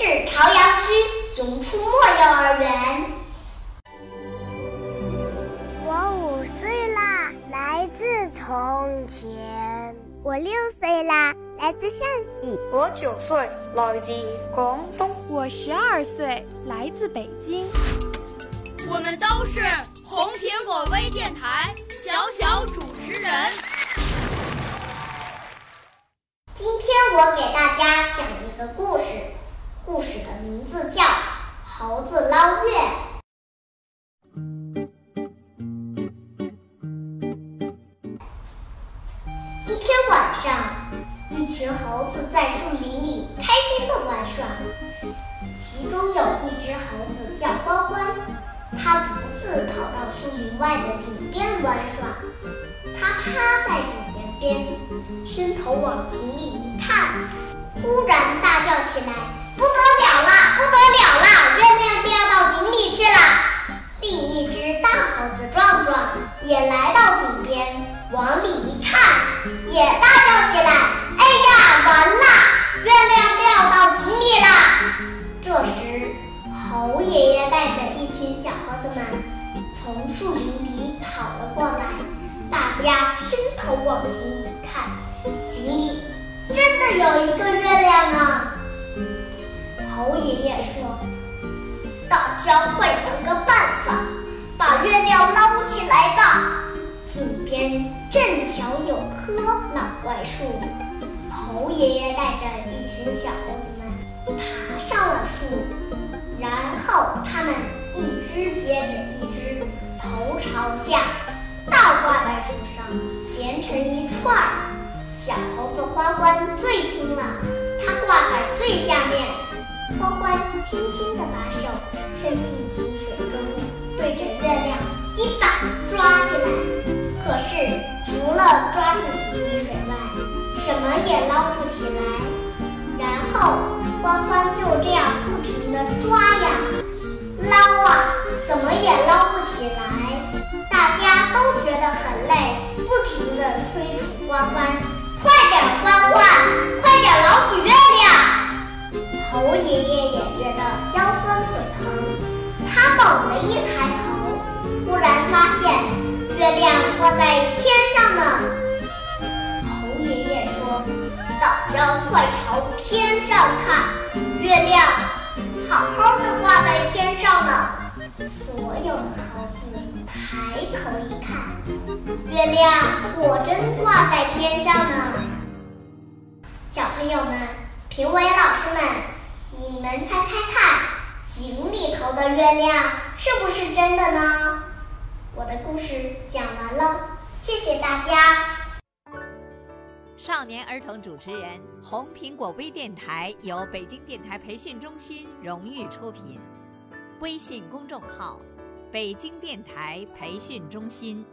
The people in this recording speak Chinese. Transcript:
市朝阳区熊出没幼儿园。我五岁啦，来自从前。我六岁啦，来自陕西。我九岁，来自广东。我十二岁，来自北京。我们都是红苹果微电台小名字叫《猴子捞月》。一天晚上，一群猴子在树林里开心地玩耍，其中有一只猴子叫欢欢，它独自跑到树林外的井边玩耍。它趴在井沿边，伸头往井里一看，忽然大叫起来：“不，不得了啦！月亮掉到井里去了！”另一只大猴子壮壮也来到井边，往里一看，也大叫起来：“哎呀，完了！月亮掉到井里了！”这时，猴爷爷带着一群小猴子们从树林里跑了过来。大家伸头往井里看，井里真的有一个月亮呢。猴爷爷说：“大家快想个办法，把月亮捞起来吧。”井边正巧有棵老槐树，猴爷爷带着一群小猴子们爬上了树，然后他们一只接着一只，头朝下。倒挂在树上，连成一串轻轻地把手伸进井水中，对着月亮一把抓起来。可是除了抓住几滴水外，什么也捞不起来。然后欢欢就这样不停地抓呀捞啊，怎么也捞不起来。大家都觉得很累，不停地催促欢欢：“猛地一抬头，忽然发现月亮挂在天上呢。猴爷爷说：“大家快朝天上看，月亮好好的挂在天上呢。”所有的猴子抬头一看，月亮果真挂在天上呢。小朋友们、评委老师们，你们猜猜看，井里头的月亮是不是真的呢？我的故事讲完了，谢谢大家。少年儿童主持人，红苹果微电台由北京电台培训中心荣誉出品。微信公众号：北京电台培训中心。